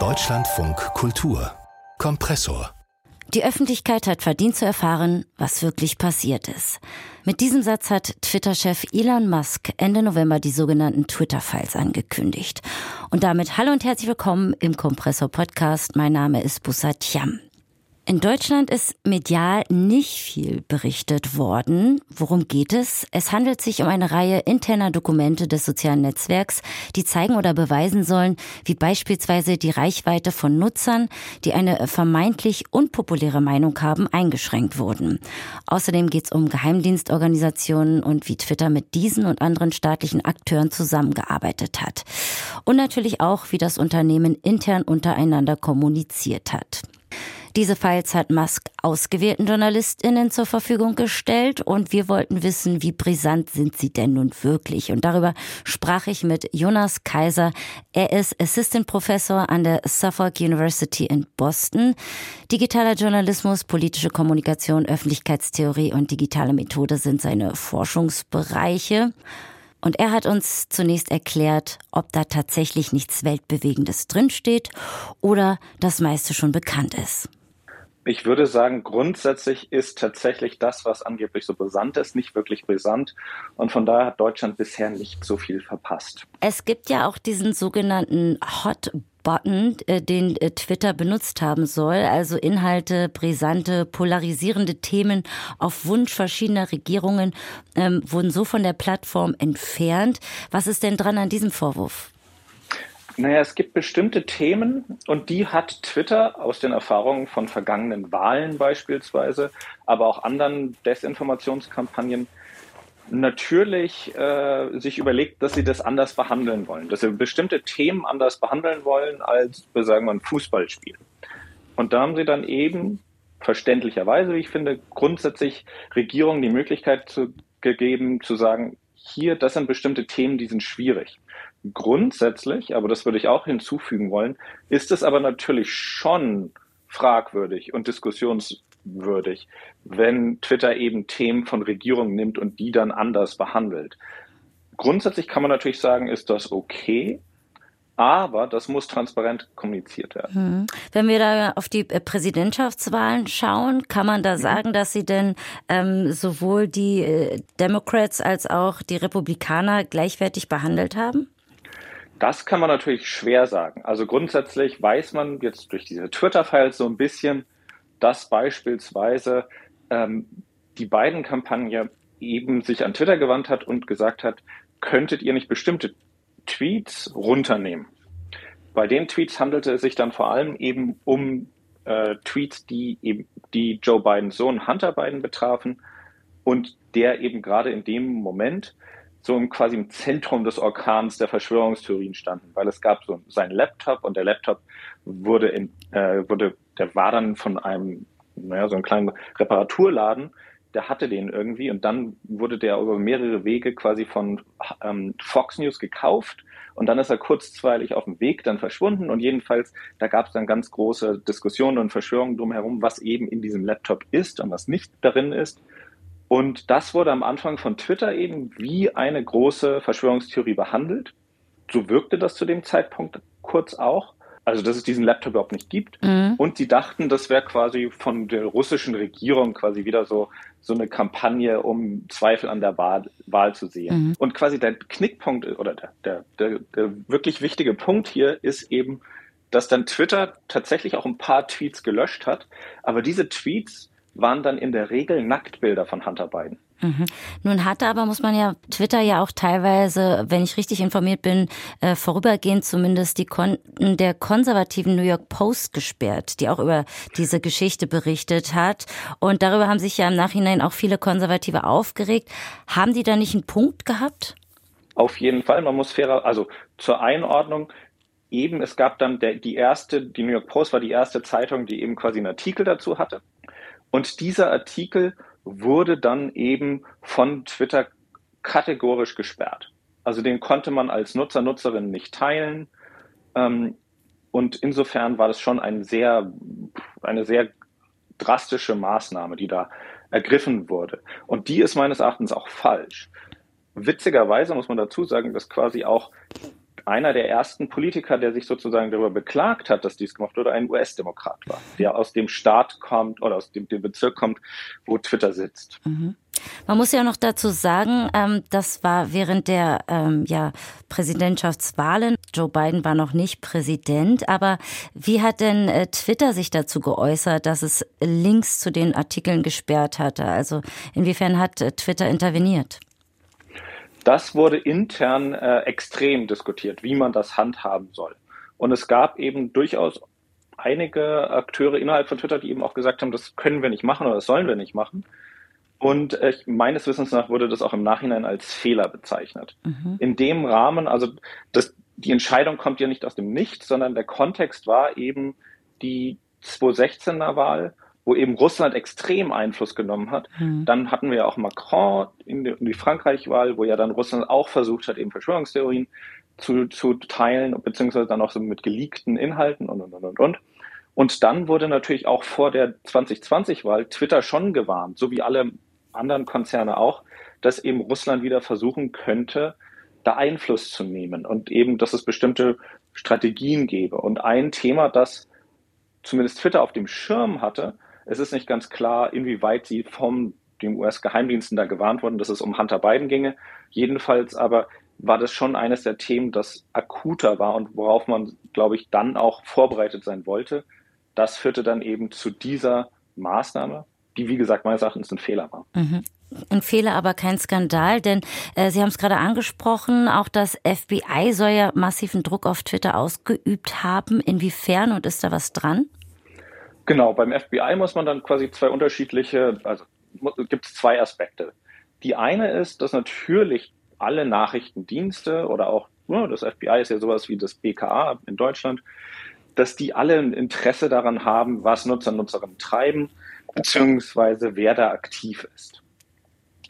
Deutschlandfunk Kultur Kompressor die Öffentlichkeit hat verdient zu erfahren, was wirklich passiert ist. Mit diesem Satz hat Twitter-Chef Elon Musk Ende November die sogenannten Twitter-Files angekündigt. Und damit hallo und herzlich willkommen im Kompressor-Podcast. Mein Name ist Bussat Cham. In Deutschland ist medial nicht viel berichtet worden. Worum geht es? Es handelt sich um eine Reihe interner Dokumente des sozialen Netzwerks, die zeigen oder beweisen sollen, wie beispielsweise die Reichweite von Nutzern, die eine vermeintlich unpopuläre Meinung haben, eingeschränkt wurden. Außerdem geht es um Geheimdienstorganisationen und wie Twitter mit diesen und anderen staatlichen Akteuren zusammengearbeitet hat. Und natürlich auch, wie das Unternehmen intern untereinander kommuniziert hat. Diese Files hat Musk ausgewählten JournalistInnen zur Verfügung gestellt und wir wollten wissen, wie brisant sind sie denn nun wirklich? Und darüber sprach ich mit Jonas Kaiser. Er ist Assistant Professor an der Suffolk University in Boston. Digitaler Journalismus, politische Kommunikation, Öffentlichkeitstheorie und digitale Methode sind seine Forschungsbereiche. Und er hat uns zunächst erklärt, ob da tatsächlich nichts Weltbewegendes drinsteht oder das meiste schon bekannt ist. Ich würde sagen, grundsätzlich ist tatsächlich das, was angeblich so brisant ist, nicht wirklich brisant. Und von daher hat Deutschland bisher nicht so viel verpasst. Es gibt ja auch diesen sogenannten Hot Button, äh, den äh, Twitter benutzt haben soll, also Inhalte, brisante, polarisierende Themen auf Wunsch verschiedener Regierungen ähm, wurden so von der Plattform entfernt. Was ist denn dran an diesem Vorwurf? Naja, es gibt bestimmte Themen und die hat Twitter aus den Erfahrungen von vergangenen Wahlen beispielsweise, aber auch anderen Desinformationskampagnen natürlich äh, sich überlegt, dass sie das anders behandeln wollen, dass sie bestimmte Themen anders behandeln wollen als, sagen wir, ein Fußballspiel. Und da haben sie dann eben verständlicherweise, wie ich finde, grundsätzlich Regierungen die Möglichkeit zu, gegeben, zu sagen, hier, das sind bestimmte Themen, die sind schwierig. Grundsätzlich, aber das würde ich auch hinzufügen wollen, ist es aber natürlich schon fragwürdig und diskussionswürdig, wenn Twitter eben Themen von Regierungen nimmt und die dann anders behandelt. Grundsätzlich kann man natürlich sagen, ist das okay, aber das muss transparent kommuniziert werden. Hm. Wenn wir da auf die äh, Präsidentschaftswahlen schauen, kann man da sagen, dass sie denn ähm, sowohl die äh, Democrats als auch die Republikaner gleichwertig behandelt haben? Das kann man natürlich schwer sagen. Also grundsätzlich weiß man jetzt durch diese Twitter-Files so ein bisschen, dass beispielsweise ähm, die beiden Kampagne eben sich an Twitter gewandt hat und gesagt hat, könntet ihr nicht bestimmte Tweets runternehmen? Bei den Tweets handelte es sich dann vor allem eben um äh, Tweets, die eben die Joe Bidens Sohn Hunter Biden betrafen und der eben gerade in dem Moment so quasi im Zentrum des Orkans der Verschwörungstheorien standen, weil es gab so seinen Laptop und der Laptop wurde in, äh, wurde, der war dann von einem, naja, so einem kleinen Reparaturladen, der hatte den irgendwie und dann wurde der über mehrere Wege quasi von ähm, Fox News gekauft und dann ist er kurzweilig auf dem Weg dann verschwunden und jedenfalls, da gab es dann ganz große Diskussionen und Verschwörungen drumherum, was eben in diesem Laptop ist und was nicht darin ist. Und das wurde am Anfang von Twitter eben wie eine große Verschwörungstheorie behandelt. So wirkte das zu dem Zeitpunkt kurz auch. Also, dass es diesen Laptop überhaupt nicht gibt. Mhm. Und sie dachten, das wäre quasi von der russischen Regierung quasi wieder so, so eine Kampagne, um Zweifel an der Wahl, Wahl zu sehen. Mhm. Und quasi der Knickpunkt oder der, der, der, der wirklich wichtige Punkt hier ist eben, dass dann Twitter tatsächlich auch ein paar Tweets gelöscht hat. Aber diese Tweets waren dann in der Regel Nacktbilder von Hunter Biden. Mhm. Nun hatte aber, muss man ja, Twitter ja auch teilweise, wenn ich richtig informiert bin, äh, vorübergehend zumindest die Konten der konservativen New York Post gesperrt, die auch über diese Geschichte berichtet hat. Und darüber haben sich ja im Nachhinein auch viele Konservative aufgeregt. Haben die da nicht einen Punkt gehabt? Auf jeden Fall. Man muss fairer, also zur Einordnung, eben, es gab dann der, die erste, die New York Post war die erste Zeitung, die eben quasi einen Artikel dazu hatte. Und dieser Artikel wurde dann eben von Twitter kategorisch gesperrt. Also den konnte man als Nutzer, Nutzerin nicht teilen. Ähm, und insofern war das schon ein sehr, eine sehr drastische Maßnahme, die da ergriffen wurde. Und die ist meines Erachtens auch falsch. Witzigerweise muss man dazu sagen, dass quasi auch einer der ersten Politiker, der sich sozusagen darüber beklagt hat, dass dies gemacht wurde, ein US-Demokrat war, der aus dem Staat kommt oder aus dem, dem Bezirk kommt, wo Twitter sitzt. Mhm. Man muss ja noch dazu sagen, ähm, das war während der ähm, ja, Präsidentschaftswahlen. Joe Biden war noch nicht Präsident, aber wie hat denn äh, Twitter sich dazu geäußert, dass es Links zu den Artikeln gesperrt hatte? Also inwiefern hat äh, Twitter interveniert? Das wurde intern äh, extrem diskutiert, wie man das handhaben soll. Und es gab eben durchaus einige Akteure innerhalb von Twitter, die eben auch gesagt haben, das können wir nicht machen oder das sollen wir nicht machen. Und äh, meines Wissens nach wurde das auch im Nachhinein als Fehler bezeichnet. Mhm. In dem Rahmen, also das, die Entscheidung kommt ja nicht aus dem Nichts, sondern der Kontext war eben die 2016er Wahl wo eben Russland extrem Einfluss genommen hat. Mhm. Dann hatten wir ja auch Macron in die, die Frankreich-Wahl, wo ja dann Russland auch versucht hat, eben Verschwörungstheorien zu, zu teilen, beziehungsweise dann auch so mit geleakten Inhalten und, und, und, und, und. Und dann wurde natürlich auch vor der 2020-Wahl Twitter schon gewarnt, so wie alle anderen Konzerne auch, dass eben Russland wieder versuchen könnte, da Einfluss zu nehmen und eben, dass es bestimmte Strategien gäbe. Und ein Thema, das zumindest Twitter auf dem Schirm hatte, es ist nicht ganz klar, inwieweit sie vom den US-Geheimdiensten da gewarnt wurden, dass es um Hunter Biden ginge. Jedenfalls aber war das schon eines der Themen, das akuter war und worauf man, glaube ich, dann auch vorbereitet sein wollte. Das führte dann eben zu dieser Maßnahme, die, wie gesagt, meines Erachtens ein Fehler war. Mhm. Ein Fehler, aber kein Skandal, denn äh, Sie haben es gerade angesprochen, auch das FBI soll ja massiven Druck auf Twitter ausgeübt haben. Inwiefern und ist da was dran? Genau, beim FBI muss man dann quasi zwei unterschiedliche, also gibt es zwei Aspekte. Die eine ist, dass natürlich alle Nachrichtendienste oder auch ja, das FBI ist ja sowas wie das BKA in Deutschland, dass die alle ein Interesse daran haben, was Nutzer und Nutzerinnen treiben, beziehungsweise wer da aktiv ist.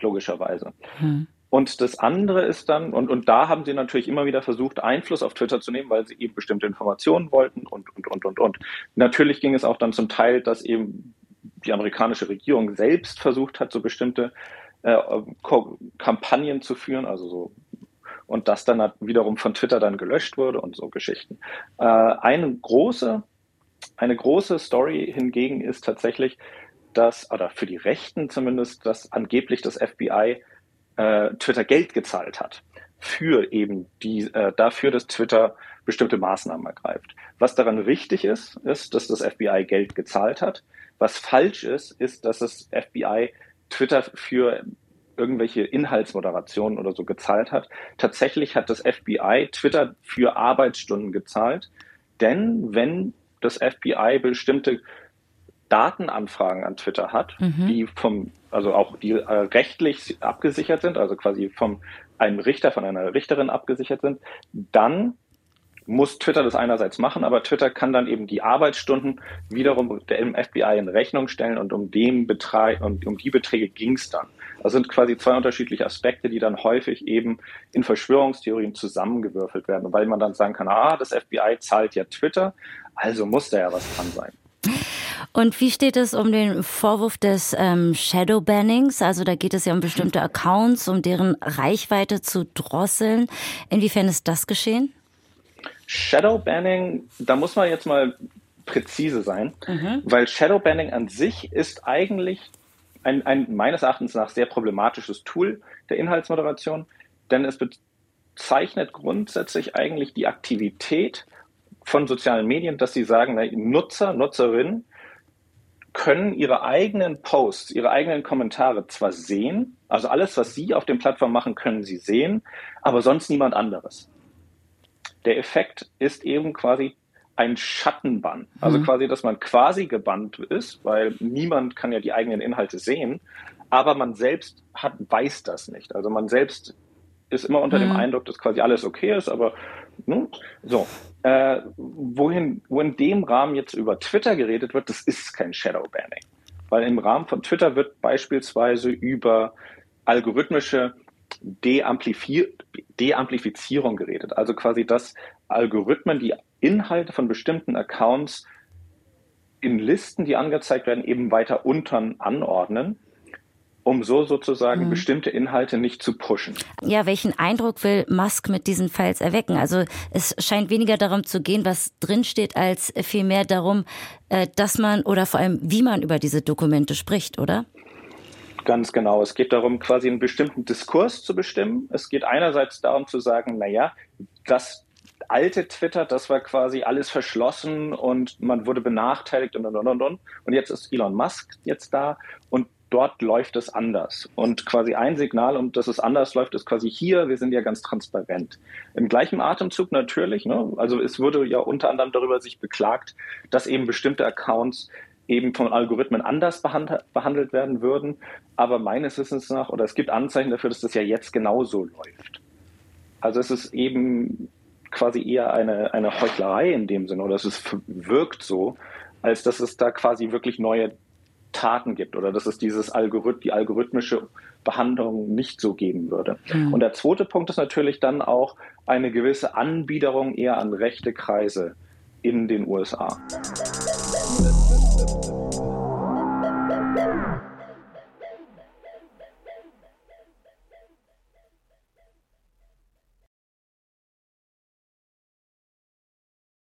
Logischerweise. Hm. Und das andere ist dann, und, und da haben sie natürlich immer wieder versucht, Einfluss auf Twitter zu nehmen, weil sie eben bestimmte Informationen wollten und, und, und, und, und. Natürlich ging es auch dann zum Teil, dass eben die amerikanische Regierung selbst versucht hat, so bestimmte äh, Kampagnen zu führen, also so und das dann wiederum von Twitter dann gelöscht wurde und so Geschichten. Äh, eine große, eine große Story hingegen ist tatsächlich, dass, oder für die Rechten zumindest, dass angeblich das FBI äh, Twitter Geld gezahlt hat für eben die, äh, dafür, dass Twitter bestimmte Maßnahmen ergreift. Was daran richtig ist, ist, dass das FBI Geld gezahlt hat. Was falsch ist, ist, dass das FBI Twitter für irgendwelche Inhaltsmoderationen oder so gezahlt hat. Tatsächlich hat das FBI Twitter für Arbeitsstunden gezahlt, denn wenn das FBI bestimmte Datenanfragen an Twitter hat, mhm. die vom, also auch die äh, rechtlich abgesichert sind, also quasi vom einem Richter, von einer Richterin abgesichert sind, dann muss Twitter das einerseits machen, aber Twitter kann dann eben die Arbeitsstunden wiederum dem FBI in Rechnung stellen und um den Betrag und um die Beträge ging es dann. Das sind quasi zwei unterschiedliche Aspekte, die dann häufig eben in Verschwörungstheorien zusammengewürfelt werden, weil man dann sagen kann, ah, das FBI zahlt ja Twitter, also muss da ja was dran sein. Und wie steht es um den Vorwurf des ähm, Shadowbannings? Also da geht es ja um bestimmte Accounts, um deren Reichweite zu drosseln. Inwiefern ist das geschehen? Shadowbanning, da muss man jetzt mal präzise sein, mhm. weil Shadowbanning an sich ist eigentlich ein, ein meines Erachtens nach sehr problematisches Tool der Inhaltsmoderation, denn es bezeichnet grundsätzlich eigentlich die Aktivität von sozialen Medien, dass sie sagen, na, Nutzer, Nutzerinnen können ihre eigenen Posts, ihre eigenen Kommentare zwar sehen, also alles, was sie auf den Plattformen machen, können sie sehen, aber sonst niemand anderes. Der Effekt ist eben quasi ein Schattenbann. Also mhm. quasi, dass man quasi gebannt ist, weil niemand kann ja die eigenen Inhalte sehen, aber man selbst hat, weiß das nicht. Also man selbst ist immer unter mhm. dem Eindruck, dass quasi alles okay ist, aber ne? so. Äh, wohin, wo in dem Rahmen jetzt über Twitter geredet wird, das ist kein Shadowbanning. Weil im Rahmen von Twitter wird beispielsweise über algorithmische Deamplifi Deamplifizierung geredet. Also quasi, dass Algorithmen die Inhalte von bestimmten um so sozusagen mhm. bestimmte Inhalte nicht zu pushen. Ja, welchen Eindruck will Musk mit diesen Files erwecken? Also es scheint weniger darum zu gehen, was drinsteht, als vielmehr darum, äh, dass man oder vor allem, wie man über diese Dokumente spricht, oder? Ganz genau. Es geht darum, quasi einen bestimmten Diskurs zu bestimmen. Es geht einerseits darum zu sagen, naja, das alte Twitter, das war quasi alles verschlossen und man wurde benachteiligt und und und und. Und jetzt ist Elon Musk jetzt da und dort läuft es anders. Und quasi ein Signal, um dass es anders läuft, ist quasi hier, wir sind ja ganz transparent. Im gleichen Atemzug natürlich, ne? also es wurde ja unter anderem darüber sich beklagt, dass eben bestimmte Accounts eben von Algorithmen anders behandelt werden würden. Aber meines Wissens nach, oder es gibt Anzeichen dafür, dass das ja jetzt genauso läuft. Also es ist eben quasi eher eine, eine Heuchlerei in dem Sinne, oder es ist, wirkt so, als dass es da quasi wirklich neue Taten gibt oder dass es dieses Algorith die algorithmische Behandlung nicht so geben würde. Mhm. Und der zweite Punkt ist natürlich dann auch eine gewisse Anbiederung eher an rechte Kreise in den USA.